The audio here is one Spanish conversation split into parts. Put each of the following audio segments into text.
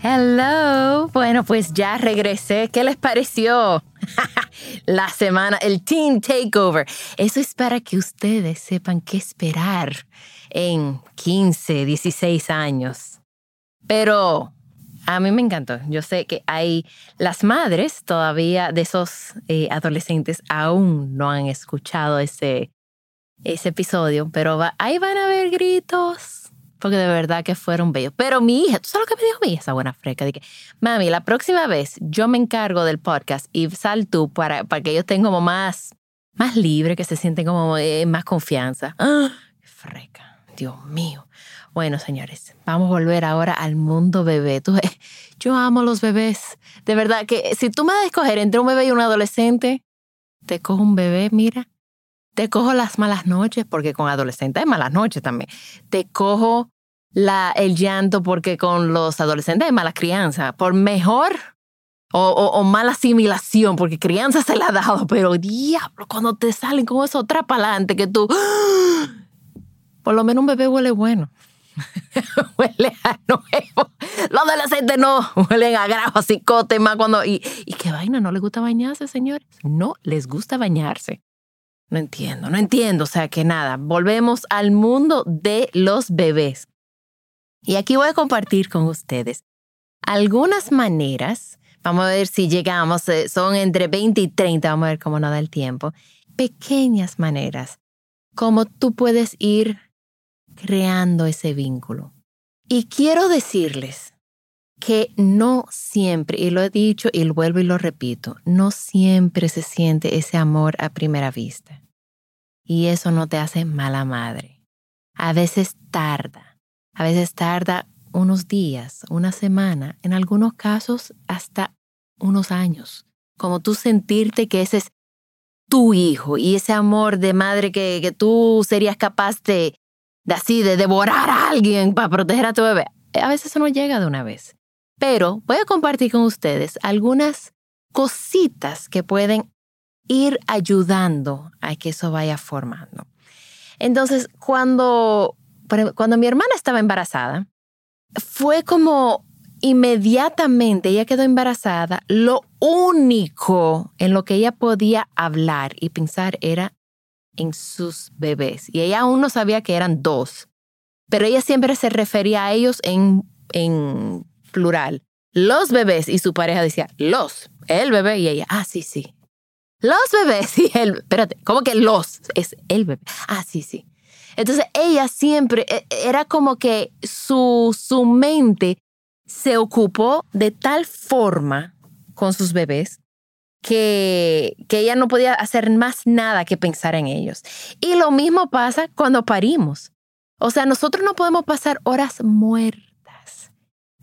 Hello. Bueno, pues ya regresé. ¿Qué les pareció? La semana, el Teen Takeover. Eso es para que ustedes sepan qué esperar en 15, 16 años. Pero a mí me encantó. Yo sé que hay las madres todavía de esos eh, adolescentes aún no han escuchado ese, ese episodio, pero ahí van a haber gritos porque de verdad que fueron bellos. Pero mi hija, ¿tú sabes lo que me dijo mi hija? Esa buena freca. Dije, mami, la próxima vez yo me encargo del podcast y sal tú para, para que ellos estén como más, más libres, que se sienten como eh, más confianza. ¡Ah! Freca, Dios mío. Bueno, señores, vamos a volver ahora al mundo bebé. Tú, yo amo los bebés. De verdad que si tú me das a escoger entre un bebé y un adolescente, te cojo un bebé, mira, te cojo las malas noches, porque con adolescentes hay malas noches también. Te cojo la, el llanto, porque con los adolescentes hay mala crianza. Por mejor o, o, mala asimilación, porque crianza se la ha dado, pero diablo, cuando te salen con eso otra palante que tú. Por lo menos un bebé huele bueno. huele a nuevo. Los adolescentes no huelen a grajo, cicote, más cuando. Y, y qué vaina, no les gusta bañarse, señores. No les gusta bañarse. No entiendo, no entiendo. O sea que nada, volvemos al mundo de los bebés. Y aquí voy a compartir con ustedes algunas maneras. Vamos a ver si llegamos, eh, son entre 20 y 30, vamos a ver cómo nos da el tiempo. Pequeñas maneras, como tú puedes ir creando ese vínculo. Y quiero decirles que no siempre, y lo he dicho y lo vuelvo y lo repito, no siempre se siente ese amor a primera vista. Y eso no te hace mala madre. A veces tarda, a veces tarda unos días, una semana, en algunos casos hasta unos años. Como tú sentirte que ese es tu hijo y ese amor de madre que, que tú serías capaz de, de así, de devorar a alguien para proteger a tu bebé. A veces eso no llega de una vez. Pero voy a compartir con ustedes algunas cositas que pueden ir ayudando a que eso vaya formando. Entonces, cuando, cuando mi hermana estaba embarazada, fue como inmediatamente ella quedó embarazada, lo único en lo que ella podía hablar y pensar era en sus bebés. Y ella aún no sabía que eran dos, pero ella siempre se refería a ellos en, en plural. Los bebés y su pareja decía, los, el bebé y ella, ah, sí, sí. Los bebés y el, espérate, ¿cómo que los? Es el bebé. Ah, sí, sí. Entonces ella siempre, e, era como que su, su mente se ocupó de tal forma con sus bebés que, que ella no podía hacer más nada que pensar en ellos. Y lo mismo pasa cuando parimos. O sea, nosotros no podemos pasar horas muertas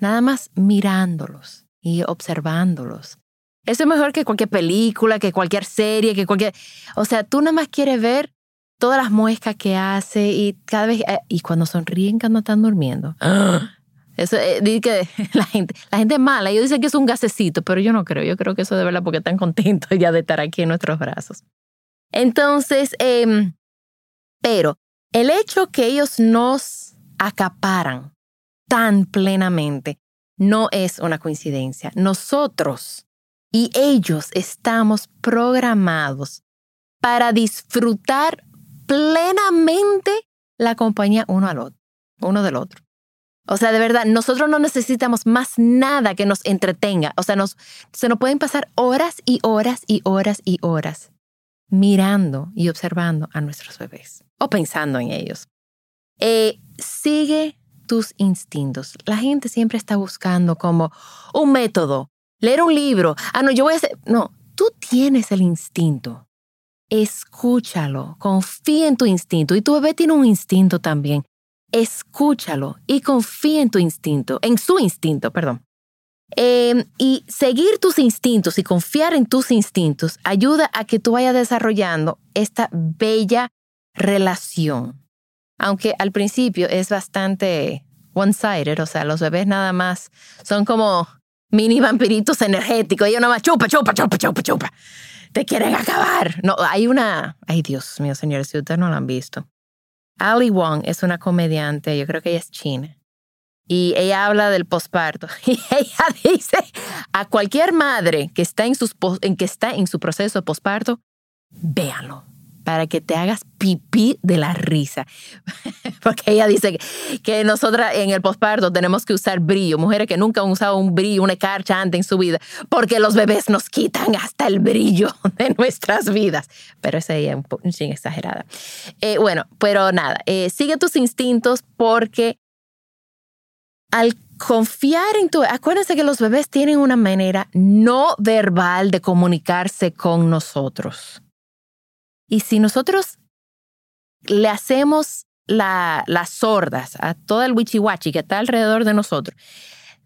nada más mirándolos y observándolos. Eso es mejor que cualquier película, que cualquier serie, que cualquier... O sea, tú nada más quieres ver todas las muescas que hace y cada vez... Eh, y cuando sonríen cuando están durmiendo. Eso eh, dice que la gente, la gente es mala. Ellos dicen que es un gasecito, pero yo no creo. Yo creo que eso de verdad porque están contentos ya de estar aquí en nuestros brazos. Entonces, em, pero el hecho que ellos nos acaparan tan plenamente no es una coincidencia. Nosotros y ellos estamos programados para disfrutar plenamente la compañía uno al otro, uno del otro. O sea, de verdad, nosotros no necesitamos más nada que nos entretenga. O sea, nos, se nos pueden pasar horas y horas y horas y horas mirando y observando a nuestros bebés o pensando en ellos. Eh, sigue tus instintos. La gente siempre está buscando como un método, leer un libro. Ah, no, yo voy a hacer... No, tú tienes el instinto. Escúchalo, confía en tu instinto. Y tu bebé tiene un instinto también. Escúchalo y confía en tu instinto, en su instinto, perdón. Em, y seguir tus instintos y confiar en tus instintos ayuda a que tú vayas desarrollando esta bella relación. Aunque al principio es bastante one-sided, o sea, los bebés nada más son como mini vampiritos energéticos. Ellos nada más chupa, chupa, chupa, chupa, chupa. Te quieren acabar. No, hay una. Ay, Dios mío, señores, si ustedes no lo han visto. Ali Wong es una comediante, yo creo que ella es china y ella habla del posparto y ella dice a cualquier madre que está en, sus, en que está en su proceso de posparto, véanlo para que te hagas pipí de la risa. Porque ella dice que, nosotras en el posparto tenemos que usar brillo, mujeres que nunca han usado un brillo, una carcha antes en su vida, porque los bebés nos quitan hasta el brillo de nuestras vidas. Pero esa es un poco exagerada. Eh, bueno, pero nada, eh, sigue tus instintos porque al confiar en tu... Acuérdense que los bebés tienen una manera no verbal de comunicarse con nosotros. Y si nosotros le hacemos las sordas a todo el wichiwachi que está alrededor de nosotros,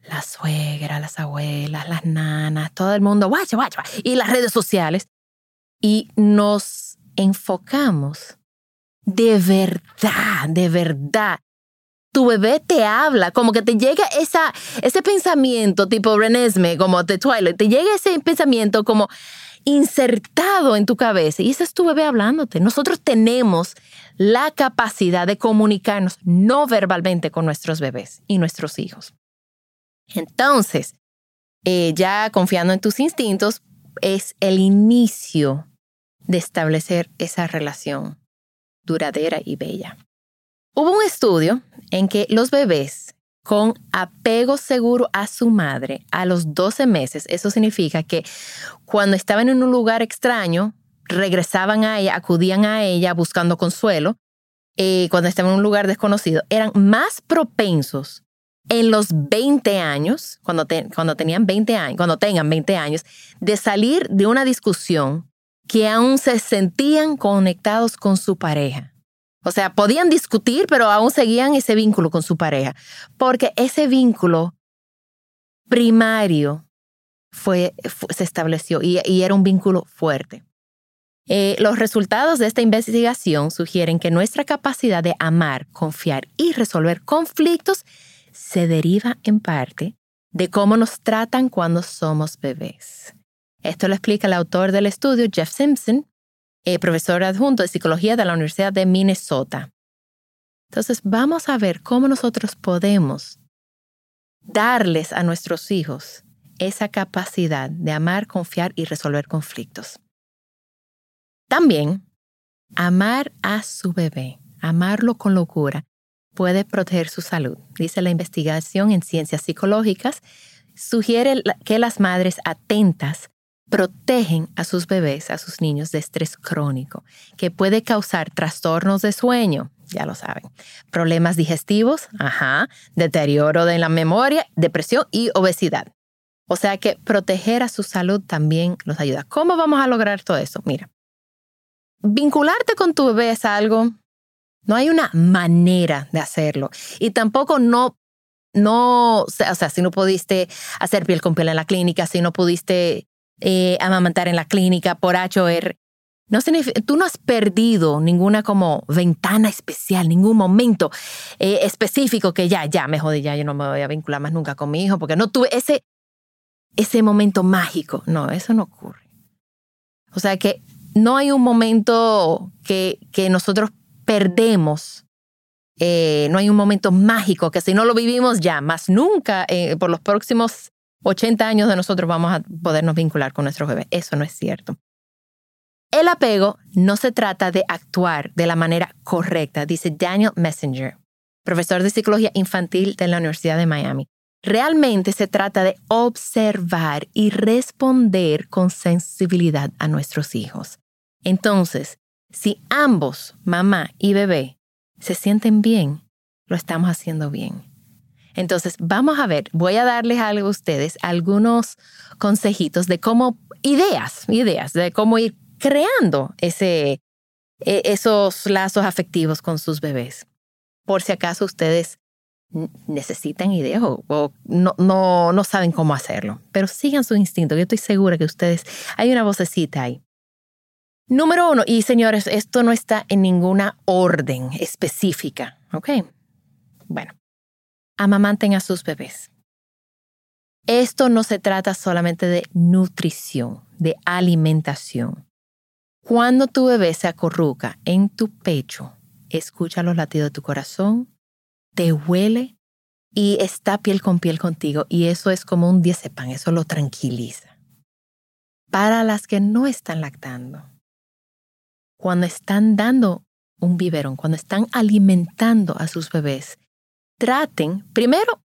la suegra, las abuelas, las nanas, todo el mundo, guacha, guacha, y las redes sociales, y nos enfocamos de verdad, de verdad tu bebé te habla, como que te llega esa, ese pensamiento tipo Renesme, como de Twilight, te llega ese pensamiento como insertado en tu cabeza y ese es tu bebé hablándote. Nosotros tenemos la capacidad de comunicarnos no verbalmente con nuestros bebés y nuestros hijos. Entonces, eh, ya confiando en tus instintos, es el inicio de establecer esa relación duradera y bella. Hubo un estudio en que los bebés con apego seguro a su madre a los 12 meses, eso significa que cuando estaban en un lugar extraño, regresaban a ella, acudían a ella buscando consuelo, eh, cuando estaban en un lugar desconocido, eran más propensos en los 20 años, cuando, cuando tenían 20 años, cuando tengan 20 años, de salir de una discusión que aún se sentían conectados con su pareja. O sea, podían discutir, pero aún seguían ese vínculo con su pareja, porque ese vínculo primario fue, se estableció y, era un vínculo fuerte. Eh, los resultados de esta investigación sugieren que nuestra capacidad de amar, confiar y resolver conflictos se deriva en parte de cómo nos tratan cuando somos bebés. Esto lo explica el autor del estudio, Jeff Simpson, eh, profesor adjunto de psicología de la Universidad de Minnesota. Entonces, vamos a ver cómo nosotros podemos darles a nuestros hijos esa capacidad de amar, confiar y resolver conflictos. También, amar a su bebé, amarlo con locura, puede proteger su salud. Dice la investigación en ciencias psicológicas, sugiere que las madres atentas protegen a sus bebés, a sus niños de estrés crónico, que puede causar trastornos de sueño, ya lo saben, problemas digestivos, ajá, deterioro de la memoria, depresión y obesidad. O sea que proteger a su salud también los ayuda. ¿Cómo vamos a lograr todo eso? Mira, vincularte con tu bebé es algo, no hay una manera de hacerlo y tampoco no no, o sea, si no pudiste hacer piel con piel en la clínica, si no pudiste eh, amamantar en la clínica por HR. No tú no has perdido ninguna como ventana especial, ningún momento eh, específico que ya, ya me jodí, ya yo no me voy a vincular más nunca con mi hijo porque no tuve ese, ese momento mágico. No, eso no ocurre. O sea que no hay un momento que, que nosotros perdemos. Eh, no hay un momento mágico que si no lo vivimos ya, más nunca por los próximos 80 años de nosotros vamos a podernos vincular con nuestros bebés. Eso no es cierto. El apego no se trata de actuar de la manera correcta, dice Daniel Messenger, profesor de psicología infantil de la Universidad de Miami. Realmente se trata de observar y responder con sensibilidad a nuestros hijos. Entonces, si ambos, mamá y bebé, se sienten bien, lo estamos haciendo bien. Entonces, vamos a ver, voy a darles a ustedes, algunos consejitos de cómo, ideas, ideas de cómo ir creando ese, e, esos lazos afectivos con sus bebés. Por si acaso ustedes necesitan ideas o, no, no, no saben cómo hacerlo, pero sigan su instinto. Yo estoy segura que ustedes, hay una vocecita ahí. Número uno, y señores, esto no está en ninguna orden específica, ¿ok? Bueno, amamanten a sus bebés. Esto no se trata solamente de nutrición, de alimentación. Cuando tu bebé se acurruca en tu pecho, escucha los latidos de tu corazón, te huele y está piel con piel contigo y eso es como un diazepam, eso lo tranquiliza. Para las que no están lactando, cuando están dando un biberón, cuando están alimentando a sus bebés, traten primero,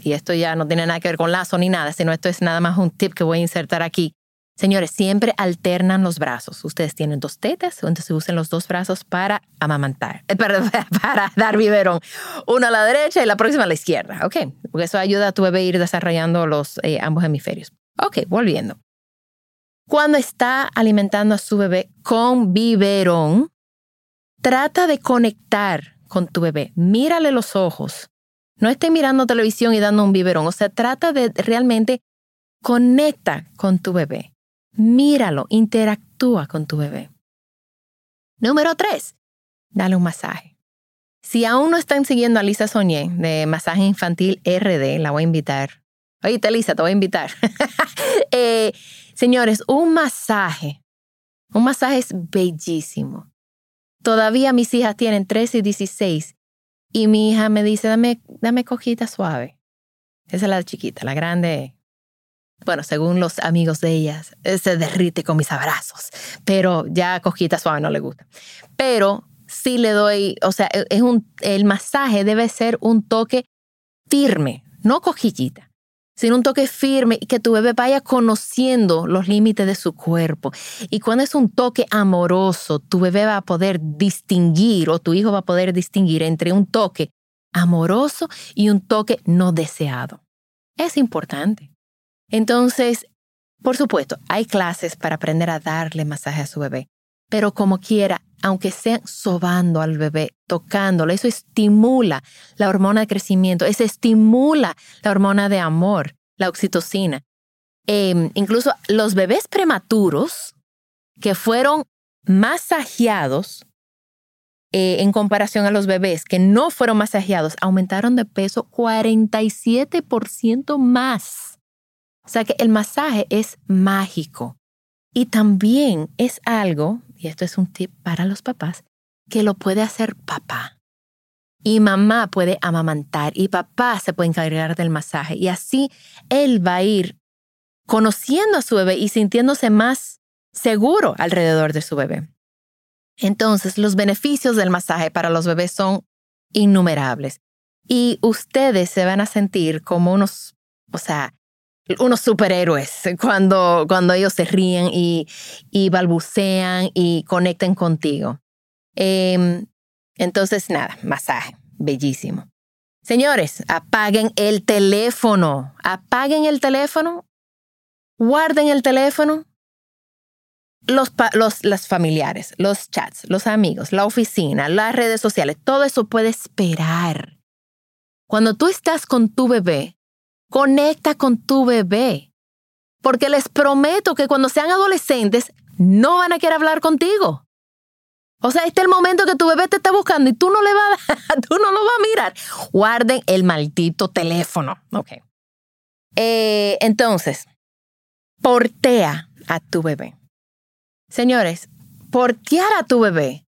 y esto ya no tiene nada que ver con lazo ni nada, sino esto es nada más un tip que voy a insertar aquí, Señores, siempre alternan los brazos. Ustedes tienen dos tetas, entonces usen los dos brazos para amamantar, eh, para, dar biberón. Uno a la derecha y la próxima a la izquierda, ¿ok? Porque eso ayuda a tu bebé a ir desarrollando los eh, ambos hemisferios. Ok, volviendo. Cuando está alimentando a su bebé con biberón, trata de conectar con tu bebé. Mírale los ojos. No esté mirando televisión y dando un biberón. O sea, trata de realmente conecta con tu bebé. Míralo, interactúa con tu bebé. Número tres, dale un masaje. Si aún no están siguiendo a Lisa Soñé de Masaje Infantil RD, la voy a invitar. Oye, Lisa, te voy a invitar. Eh, señores, un masaje. Un masaje es bellísimo. Todavía mis hijas tienen 13 y 16 y mi hija me dice, dame, dame cojita suave. Esa es la chiquita, la grande bueno, según los amigos de ellas, se derrite con mis abrazos, pero ya cojita suave no le gusta. Pero sí le doy, o sea, e, es un, el masaje debe ser un toque firme, no cojillita, sino un toque firme y que tu bebé vaya conociendo los límites de su cuerpo. Y cuando es un toque amoroso, tu bebé va a poder distinguir o tu hijo va a poder distinguir entre un toque amoroso y un toque no deseado. Es importante. Entonces, por supuesto, hay clases para aprender a darle masaje a su bebé, pero como quiera, aunque sea sobando al bebé, tocándolo, eso estimula la hormona de crecimiento, eso estimula la hormona de amor, la oxitocina. Em, incluso los bebés prematuros que fueron masajeados eh, en comparación a los bebés que no fueron masajeados, aumentaron de peso 47% más. O sea que el masaje es mágico y también es algo, y esto es un tip para los papás, que lo puede hacer papá. Y mamá puede amamantar y papá se puede encargar del masaje y así él va a ir conociendo a su bebé y sintiéndose más seguro alrededor de su bebé. Entonces, los beneficios del masaje para los bebés son innumerables y ustedes se van a sentir como unos, o sea, unos superhéroes cuando, cuando ellos se ríen y, y balbucean y conecten contigo. Em, entonces, nada, masaje, bellísimo. Señores, apaguen el teléfono, apaguen el teléfono, guarden el teléfono. Los, los, los familiares, los chats, los amigos, la oficina, las redes sociales, todo eso puede esperar. Cuando tú estás con tu bebé, Conecta con tu bebé. Porque les prometo que cuando sean adolescentes no van a querer hablar contigo. O sea, este es el momento que tu bebé te está buscando y tú no le vas tú no lo vas a mirar. Guarden el maldito teléfono. Ok. Eh, entonces, portea a tu bebé. Señores, portear a tu bebé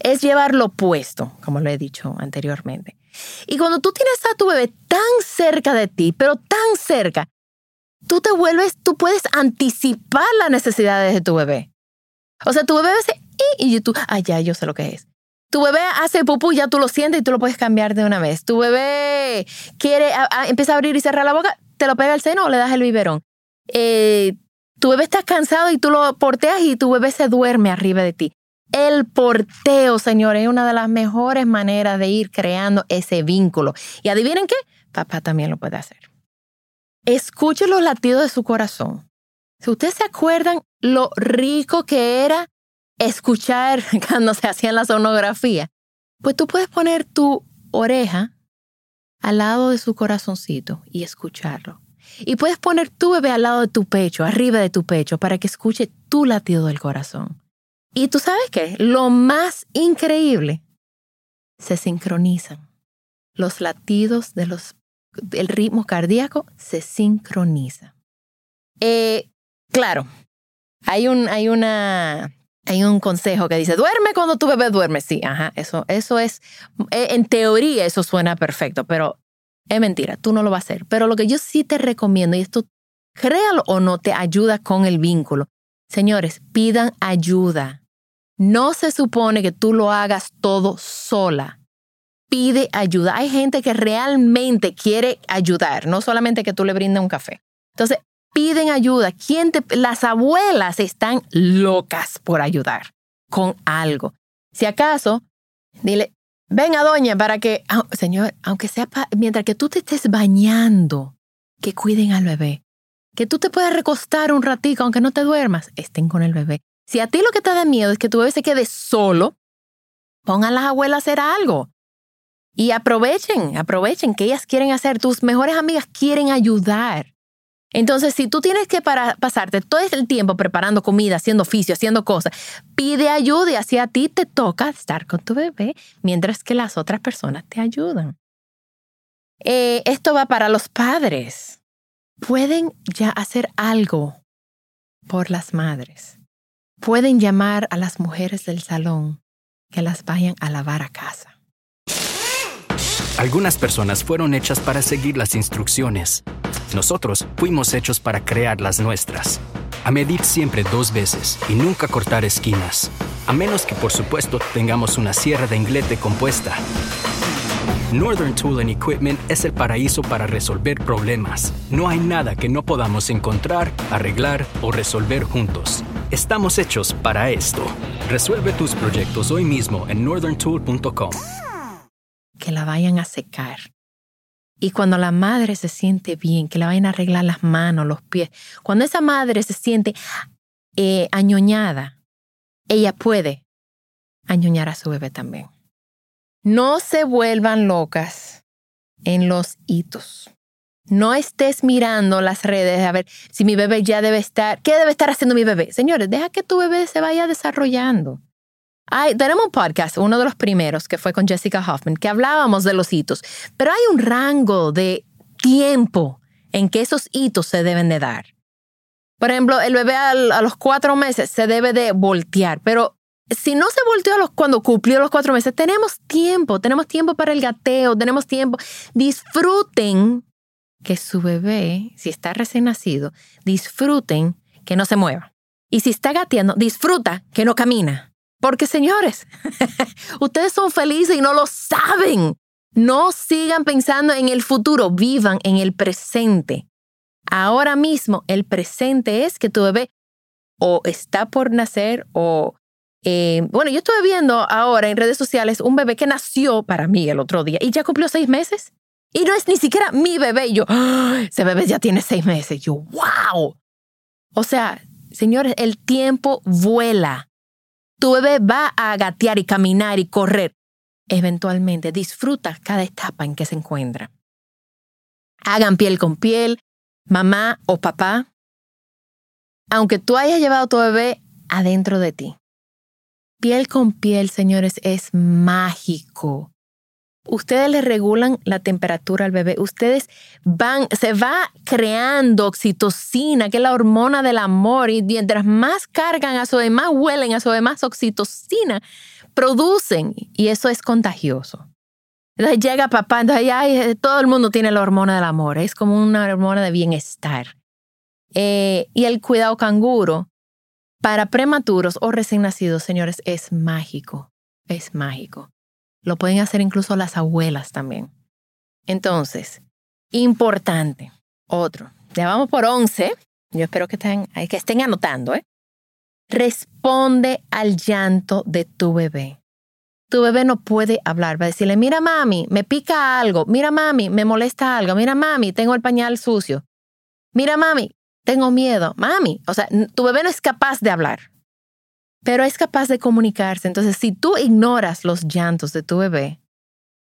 es llevarlo puesto, como lo he dicho anteriormente. Y cuando tú tienes a tu bebé tan cerca de ti, pero tan cerca, tú te vuelves, tú puedes anticipar las necesidades de tu bebé. O sea, tu bebé hace y, y tú, ah, ya, yo sé lo que es. Tu bebé hace pupú, ya tú lo sientes y tú lo puedes cambiar de una vez. Tu bebé quiere, empieza a abrir y cerrar la boca, te lo pega al seno o le das el biberón. Eh, tu bebé está cansado y tú lo porteas y tu bebé se duerme arriba de ti. El porteo, señores, es una de las mejores maneras de ir creando ese vínculo. Y adivinen qué, papá también lo puede hacer. Escuche los latidos de su corazón. Si ustedes se acuerdan lo rico que era escuchar cuando se hacía la sonografía, pues tú puedes poner tu oreja al lado de su corazoncito y escucharlo. Y puedes poner tu bebé al lado de tu pecho, arriba de tu pecho, para que escuche tu latido del corazón. Y tú sabes qué, lo más increíble, se sincronizan. Los latidos de los, del ritmo cardíaco se sincronizan. Eh, claro, hay un, hay una, hay un consejo que dice, duerme cuando tu bebé duerme. Sí, ajá, eso, eso es, eh, en teoría eso suena perfecto, pero es mentira, tú no lo vas a hacer. Pero lo que yo sí te recomiendo, y esto créalo o no, te ayuda con el vínculo. Señores, pidan ayuda. No se supone que tú lo hagas todo sola. Pide ayuda. Hay gente que realmente quiere ayudar, no solamente que tú le brindes un café. Entonces, piden ayuda. ¿Quién te, las abuelas están locas por ayudar con algo. Si acaso, dile, venga doña, para que, ah, señor, aunque sea mientras que tú te estés bañando, que cuiden al bebé. Que tú te puedas recostar un ratito, aunque no te duermas, estén con el bebé. Si a ti lo que te da miedo es que tu bebé se quede solo, pongan las abuelas a hacer algo. Y aprovechen, aprovechen que ellas quieren hacer, tus mejores amigas quieren ayudar. Entonces, si tú tienes que pasarte todo el tiempo preparando comida, haciendo oficio, haciendo cosas, pide ayuda y así a ti te toca estar con tu bebé mientras que las otras personas te ayudan. Eh, esto va para los padres. Pueden ya hacer algo por las madres. Pueden llamar a las mujeres del salón que las vayan a lavar a casa. Algunas personas fueron hechas para seguir las instrucciones nosotros fuimos hechos para crear las nuestras. A medir siempre dos veces y nunca cortar esquinas. A menos que por supuesto tengamos una sierra de inglete compuesta. Northern Tool and Equipment es el paraíso para resolver problemas. No hay nada que no podamos encontrar, arreglar o resolver juntos. Estamos hechos para esto. Resuelve tus proyectos hoy mismo en northerntool.com. Que la vayan a secar y cuando la madre se siente bien, que le vayan a arreglar las manos, los pies, cuando esa madre se siente eh, añoñada, ella puede añoñar a su bebé también. No se vuelvan locas en los hitos. No estés mirando las redes a ver si mi bebé ya debe estar, ¿qué debe estar haciendo mi bebé? Señores, deja que tu bebé se vaya desarrollando tenemos un podcast, uno de los primeros, que fue con Jessica Hoffman, que hablábamos de los hitos, pero hay un rango de tiempo en que esos hitos se deben de dar. Por ejemplo, el bebé a los cuatro meses se debe de voltear, pero si no se volteó cuando cumplió los cuatro meses, tenemos tiempo, tenemos tiempo para el gateo, tenemos tiempo. Disfruten que su bebé, si está recién nacido, disfruten que no se mueva. Y si está gateando, disfruta que no camina. Porque señores, ustedes son felices y no lo saben. No sigan pensando en el futuro, vivan en el presente. Ahora mismo el presente es que tu bebé o está por nacer o... Eh, bueno, yo estuve viendo ahora en redes sociales un bebé que nació para mí el otro día y ya cumplió seis meses. Y no es ni siquiera mi bebé. Yo, ¡Ah! ese bebé ya tiene seis meses. yo, wow. O sea, señores, el tiempo vuela. Tu bebé va a gatear y caminar y correr. Eventualmente disfruta cada etapa en que se encuentra. Hagan piel con piel, mamá o papá. Aunque tú hayas llevado a tu bebé adentro de ti. Piel con piel, señores, es mágico. Ustedes le regulan la temperatura al bebé. Ustedes van, se va creando oxitocina, que es la hormona del amor. Y mientras más cargan a su más huelen a su más oxitocina producen. Y eso es contagioso. Entonces llega papá, entonces todo el mundo tiene la hormona del amor. Es como una hormona de bienestar. Eh, y el cuidado canguro para prematuros o recién nacidos, señores, es mágico. Es mágico. Lo pueden hacer incluso las abuelas también. Entonces, importante. Otro. Ya vamos por 11. yo espero que estén, que estén anotando, ¿eh? Responde al llanto de tu bebé. Tu bebé no puede hablar, va a decirle, mira mami, me pica algo, mira mami, me molesta algo, mira mami, tengo el pañal sucio, mira mami, tengo miedo, mami. O sea, tu bebé no es capaz de hablar, pero es capaz de comunicarse. Entonces, si tú ignoras los llantos de tu bebé,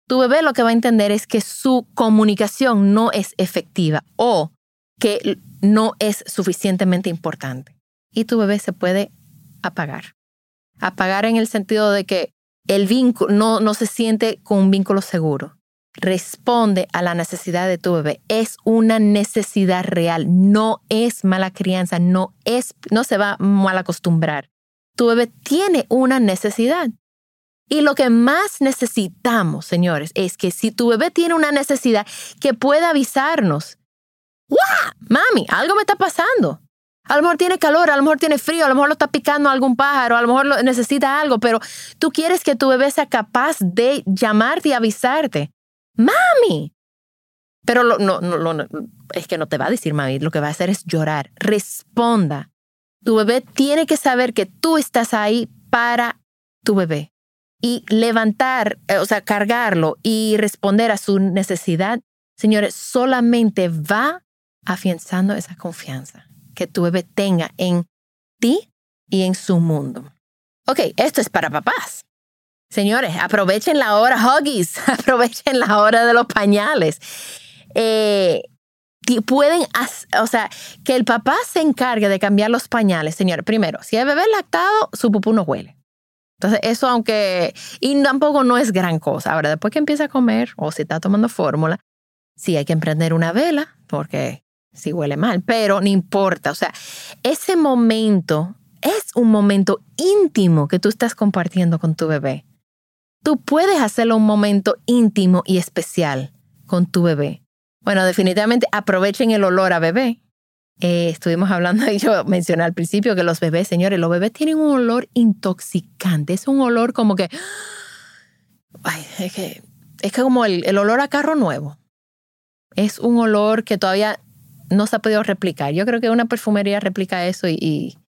tu bebé lo que va a entender es que su comunicación no es efectiva o que no es suficientemente importante. Y tu bebé se puede apagar. Apagar en el sentido de que el vínculo no, no se siente con un vínculo seguro. Responde a la necesidad de tu bebé. Es una necesidad real. No es mala crianza. No, es, no se va mal acostumbrar. Tu bebé tiene una necesidad. Y lo que más necesitamos, señores, es que si tu bebé tiene una necesidad, que pueda avisarnos. ¡Wow! Mami, algo me está pasando. A lo mejor tiene calor, a lo mejor tiene frío, a lo mejor lo está picando algún pájaro, a lo mejor necesita algo, pero tú quieres que tu bebé sea capaz de llamarte y avisarte. ¡Mami! Pero no, no, es que no te va a decir mami, lo que va a hacer es llorar. Responda. Tu bebé tiene que saber que tú estás ahí para tu bebé y levantar, eh, o sea, cargarlo y responder a su necesidad, señores, solamente va afianzando esa confianza que tu bebé tenga en ti y en su mundo. Ok, esto es para papás. Señores, aprovechen la hora Huggies, aprovechen la hora de los pañales. Eh, pueden, o sea, que el papá se encargue de cambiar los pañales, señores. Primero, si el bebé es lactado, su pupú no huele. Entonces, eso aunque, y tampoco no es gran cosa. Ahora, después que empieza a comer o si está tomando fórmula, sí hay que emprender una vela, porque si huele mal, pero no importa. O sea, ese momento es un momento íntimo que tú estás compartiendo con tu bebé. Tú puedes hacerlo un momento íntimo y especial con tu bebé. Bueno, definitivamente aprovechen el olor a bebé. Eh, estuvimos hablando y yo mencioné al principio que los bebés, señores, los bebés tienen un olor intoxicante. Es un olor como que. Ay, es que. Es que como el, el olor a carro nuevo. Es un olor que todavía no se ha podido replicar. Yo creo que una perfumería replica eso y,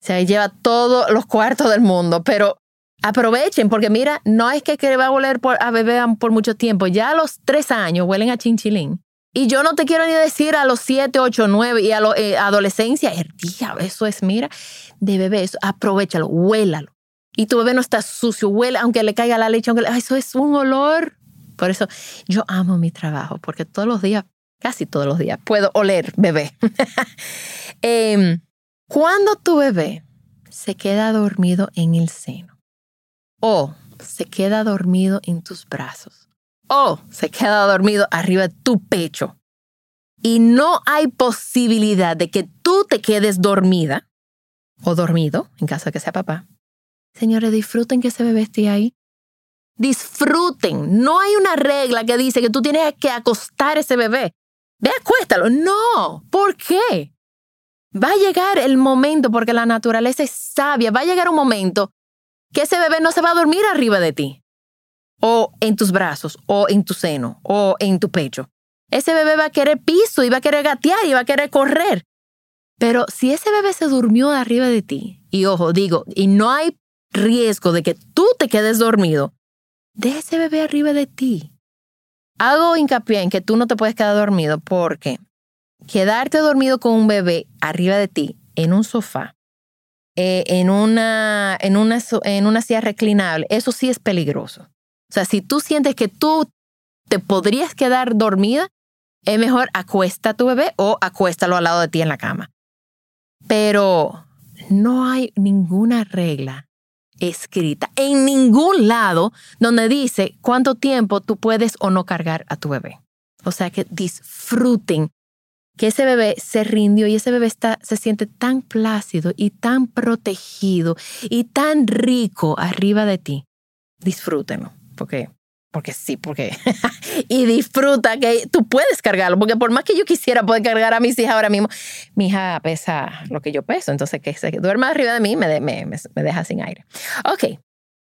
se lleva todos los cuartos del mundo. Pero aprovechen, porque mira, no es que, va a oler por, a bebé por mucho tiempo. Ya a los tres años huelen a chinchilín. Y yo no te quiero ni decir a los 7, 8, 9 y a la eh, adolescencia, día, eso es, mira, de bebé, eso, aprovechalo, huélalo. Y tu bebé no está sucio, huele, aunque le caiga la leche, aunque eso es un olor. Por eso yo amo mi trabajo, porque todos los días, casi todos los días, puedo oler bebé. eh, cuando tu bebé se queda dormido en el seno o se queda dormido en tus brazos, o se queda dormido arriba de tu pecho y no hay posibilidad de que tú te quedes dormida o dormido, en caso de que sea papá, señores, disfruten que ese bebé esté ahí. Disfruten. No hay una regla que dice que tú tienes que acostar ese bebé. Ve, acuéstalo. No. ¿Por qué? Va a llegar el momento, porque la naturaleza es sabia, va a llegar un momento que ese bebé no se va a dormir arriba de ti o en tus brazos, o en tu seno, o en tu pecho. Ese bebé va a querer piso y va a querer gatear y va a querer correr. Pero si ese bebé se durmió arriba de ti, y ojo, digo, y no hay riesgo de que tú te quedes dormido, deja ese bebé arriba de ti. Hago hincapié en que tú no te puedes quedar dormido porque quedarte dormido con un bebé arriba de ti en un sofá, eh, en, una, en, una, en una silla reclinable, eso sí es peligroso. O sea, si tú sientes que tú te podrías quedar dormida, es mejor acuesta a tu bebé o acuéstalo al lado de ti en la cama. Pero no hay ninguna regla escrita en ningún lado donde dice cuánto tiempo tú puedes o no cargar a tu bebé. O sea que disfruten que ese bebé se rindió y ese bebé está, se siente tan plácido y tan protegido y tan rico arriba de ti. Disfrútenlo porque, porque sí, porque... y disfruta que tú puedes cargarlo, porque por más que yo quisiera poder cargar a mis hijas ahora mismo, mi hija pesa lo que yo peso, entonces que se duerma arriba de mí me, me, me deja sin aire. Ok,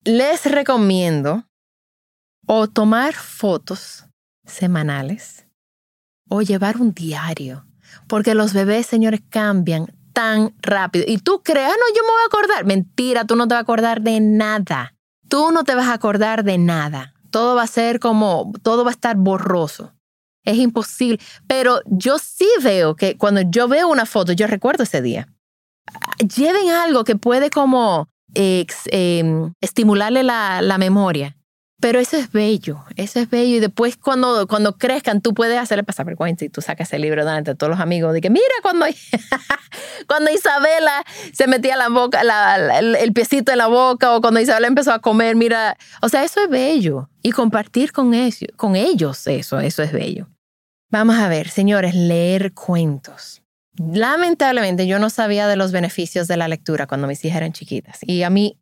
les recomiendo o tomar fotos semanales o llevar un diario Porque los bebés, señores, cambian tan rápido. Y tú crees, ah, no, yo me voy a acordar. Mentira, tú no te vas a acordar de nada. Tú no te vas a acordar de nada. Todo va a ser como, todo va a estar borroso. Es imposible. Pero yo sí veo que cuando yo veo una foto, yo recuerdo ese día. Lleven algo que puede como em, estimularle la, la memoria. Pero eso es bello, eso es bello. Y después cuando, cuando crezcan, tú puedes hacerle pasar vergüenza y tú sacas el libro delante de todos los amigos de que mira cuando, cuando Isabela se metía la boca, el, piecito en la boca o cuando Isabela empezó a comer, mira, o sea, eso es bello. Y compartir con ellos, con ellos eso, eso es bello. Vamos a ver, señores, leer cuentos. Lamentablemente yo no sabía de los beneficios de la lectura cuando mis hijas eran chiquitas y a mí,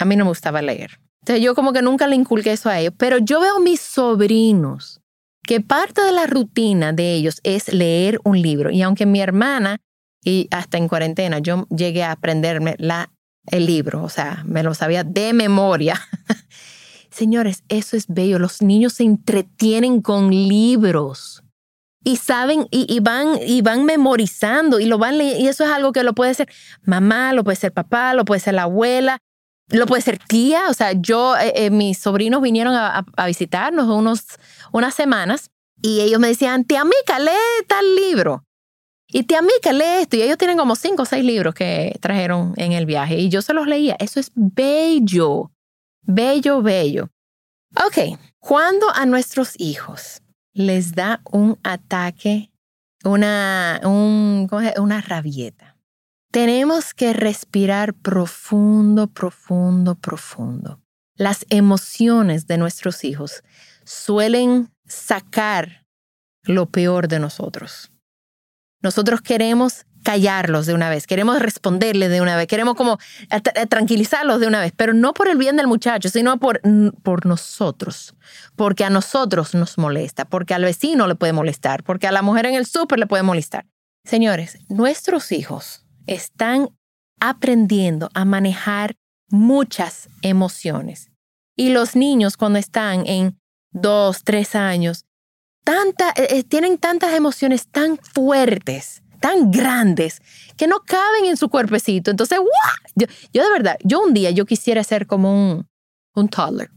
a mí no me gustaba leer. Yo como que nunca le inculqué eso a ellos, pero yo veo mis sobrinos que parte de la rutina de ellos es leer un libro. Y aunque mi hermana, y hasta en cuarentena, yo llegué a aprenderme la, el libro, o sea, me lo sabía de memoria. Señores, eso es bello. Los niños se entretienen con libros y saben y, van y van memorizando y lo van y eso es algo que lo puede ser mamá, lo puede ser papá, lo puede ser la abuela, lo puede ser tía, o sea, yo, eh, eh, mis sobrinos vinieron a, visitarnos unos, unas semanas y ellos me decían, tía Mica, lee tal libro. Y tía Mica, lee esto. Y ellos tienen como cinco o seis libros que trajeron en el viaje y yo se los leía. Eso es bello, bello, bello. Ok, cuando a nuestros hijos les da un ataque, una, un, una rabieta, tenemos que respirar profundo, profundo, profundo. Las emociones de nuestros hijos suelen sacar lo peor de nosotros. Nosotros queremos callarlos de una vez, queremos responderle de una vez, queremos como tranquilizarlos de una vez, pero no por el bien del muchacho, sino por, por nosotros, porque a nosotros nos molesta, porque al vecino le puede molestar, porque a la mujer en el súper le puede molestar. Señores, nuestros hijos están aprendiendo a manejar muchas emociones. Y los niños cuando están en dos, tres años, eh, eh, tienen tantas emociones tan fuertes, tan grandes, que no caben en su cuerpecito. Entonces, yo, yo, de verdad, yo un día yo quisiera ser como un, un toddler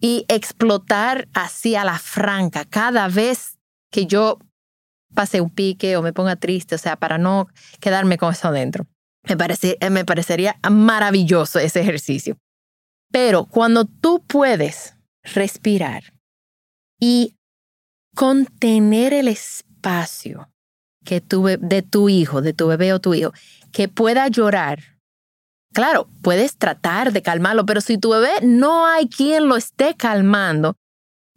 y explotar así a la franca cada vez que yo pase un pique o me ponga triste, o sea, para no quedarme con eso adentro. Me, eh, me parecería maravilloso ese ejercicio. Pero cuando tú puedes respirar y contener el espacio que de tu hijo, de tu bebé o tu hijo, que pueda llorar, claro, puedes tratar de calmarlo, pero si tu bebé no hay quien lo esté calmando,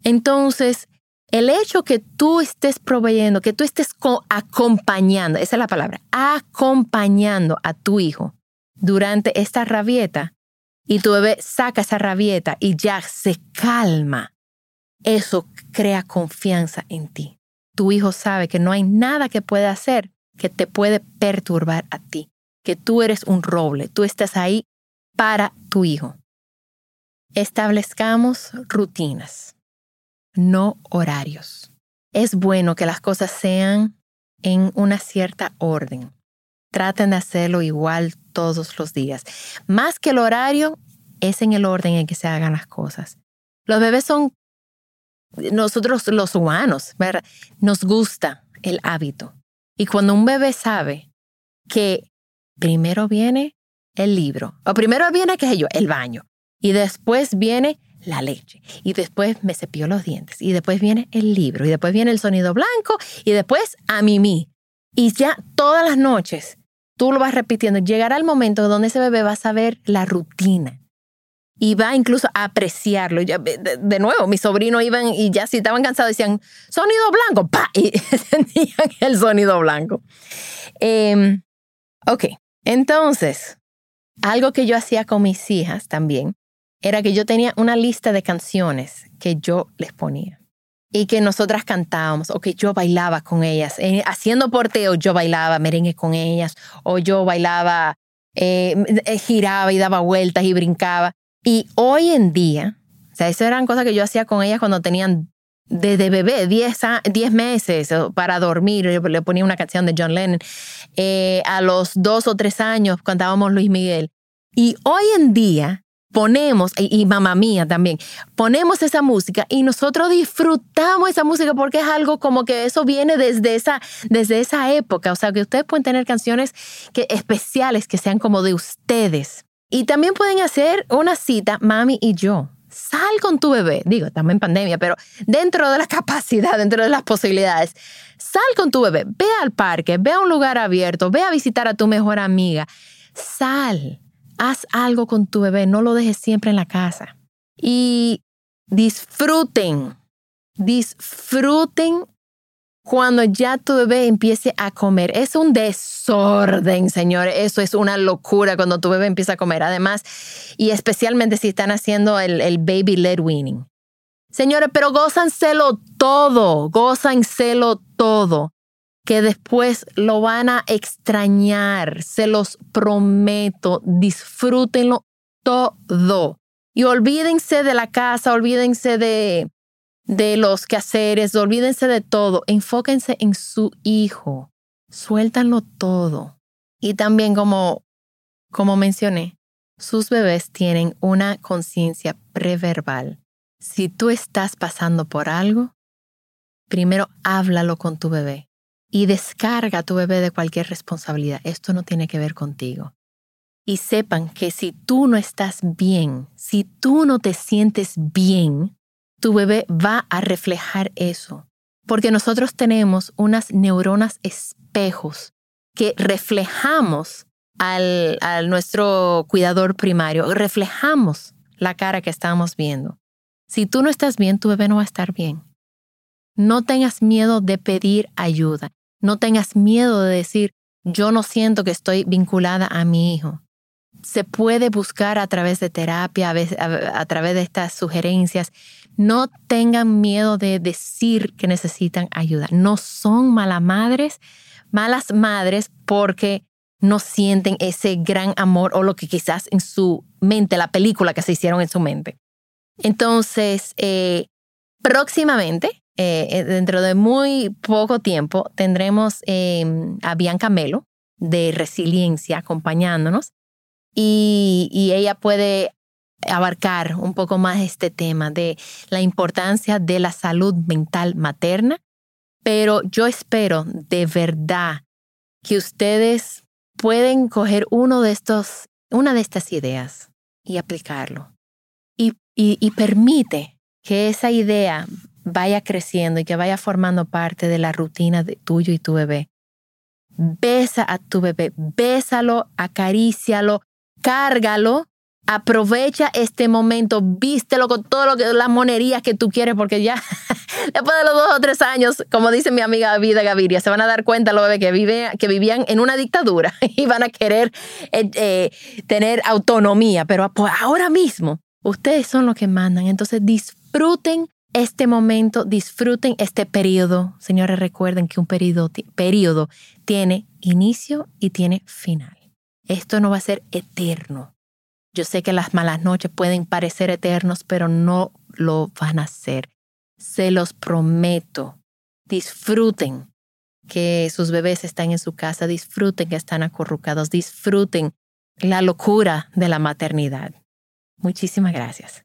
entonces el hecho que tú estés proveyendo, que tú estés acompañando, esa es la palabra, acompañando a tu hijo durante esta rabieta y tu bebé saca esa rabieta y ya se calma, eso crea confianza en ti. Tu hijo sabe que no hay nada que pueda hacer que te puede perturbar a ti, que tú eres un roble, tú estás ahí para tu hijo. Establezcamos rutinas no horarios. Es bueno que las cosas sean en una cierta orden. Traten de hacerlo igual todos los días. Más que el horario, es en el orden en que se hagan las cosas. Los bebés son, nosotros los humanos, ¿verdad? nos gusta el hábito. Y cuando un bebé sabe que primero viene el libro, o primero viene, qué sé yo, el baño, y después viene la leche. Y después me cepillo los dientes. Y después viene el libro. Y después viene el sonido blanco. Y después a mimí. Y ya todas las noches tú lo vas repitiendo. Llegará el momento donde ese bebé va a saber la rutina. Y va incluso a apreciarlo. Ya, de, nuevo, mis sobrinos iban y ya si estaban cansados decían, sonido blanco, ¡pa! Y el sonido blanco. Em, ok, entonces, algo que yo hacía con mis hijas también era que yo tenía una lista de canciones que yo les ponía y que nosotras cantábamos o que yo bailaba con ellas. Eh, haciendo porteo yo bailaba merengue con ellas o yo bailaba, eh, eh, giraba y daba vueltas y brincaba. Y hoy en día, o sea, eso eran cosas que yo hacía con ellas cuando tenían desde bebé, 10 meses para dormir, le ponía una canción de John Lennon. Eh, a los dos o tres años cantábamos Luis Miguel. Y hoy en día ponemos, y, mamá mía también, ponemos esa música y nosotros disfrutamos esa música porque es algo como que eso viene desde esa, desde esa época. O sea, que ustedes pueden tener canciones que, especiales que sean como de ustedes. Y también pueden hacer una cita, mami y yo. Sal con tu bebé. Digo, estamos en pandemia, pero dentro de la capacidad, dentro de las posibilidades, sal con tu bebé. Ve al parque, ve a un lugar abierto, ve a visitar a tu mejor amiga. Sal haz algo con tu bebé, no lo dejes siempre en la casa. Y disfruten, disfruten cuando ya tu bebé empiece a comer. Es un desorden, señores. Eso es una locura cuando tu bebé empieza a comer. Además, y especialmente si están haciendo el, baby led weaning. Señores, pero gózanselo todo, gózanselo todo que después lo van a extrañar, se los prometo, disfrútenlo todo. Y olvídense de la casa, olvídense de, de los quehaceres, olvídense de todo, enfóquense en su hijo, suéltanlo todo. Y también como, como mencioné, sus bebés tienen una conciencia preverbal. Si tú estás pasando por algo, primero háblalo con tu bebé y descarga a tu bebé de cualquier responsabilidad. Esto no tiene que ver contigo. Y sepan que si tú no estás bien, si tú no te sientes bien, tu bebé va a reflejar eso. Porque nosotros tenemos unas neuronas espejos que reflejamos al, al nuestro cuidador primario, reflejamos la cara que estamos viendo. Si tú no estás bien, tu bebé no va a estar bien. No tengas miedo de pedir ayuda. No tengas miedo de decir, yo no siento que estoy vinculada a mi hijo. Se puede buscar a través de terapia, a, través de estas sugerencias. No tengan miedo de decir que necesitan ayuda. No son malas madres, malas madres porque no sienten ese gran amor o lo que quizás en su mente, la película que se hicieron en su mente. Entonces, eh, próximamente eh, eh, dentro de muy poco tiempo tendremos em, a Bianca Melo de Resiliencia acompañándonos y, y ella puede abarcar un poco más este tema de la importancia de la salud mental materna, pero yo espero de verdad que ustedes pueden coger uno de estos, una de estas ideas y aplicarlo. Y, y, y permite que esa idea vaya creciendo y que vaya formando parte de la rutina de tuyo y tu bebé. Besa a tu bebé, bésalo, acarícialo, cárgalo, aprovecha este momento, vístelo con todo lo que las monerías que tú quieres, porque ya después de los dos o tres años, como dice mi amiga Vida Gaviria, se van a dar cuenta los bebés que, que vivían en una dictadura y van a querer eh, eh, tener autonomía, pero ahora mismo ustedes son los que mandan, entonces disfruten este momento, disfruten este periodo. Señores, recuerden que un periodo, tiene inicio y tiene final. Esto no va a ser eterno. Yo sé que las malas noches pueden parecer eternos, pero no lo van a ser. Se los prometo. Disfruten que sus bebés están en su casa, disfruten que están acurrucados, disfruten la locura de la maternidad. Muchísimas gracias.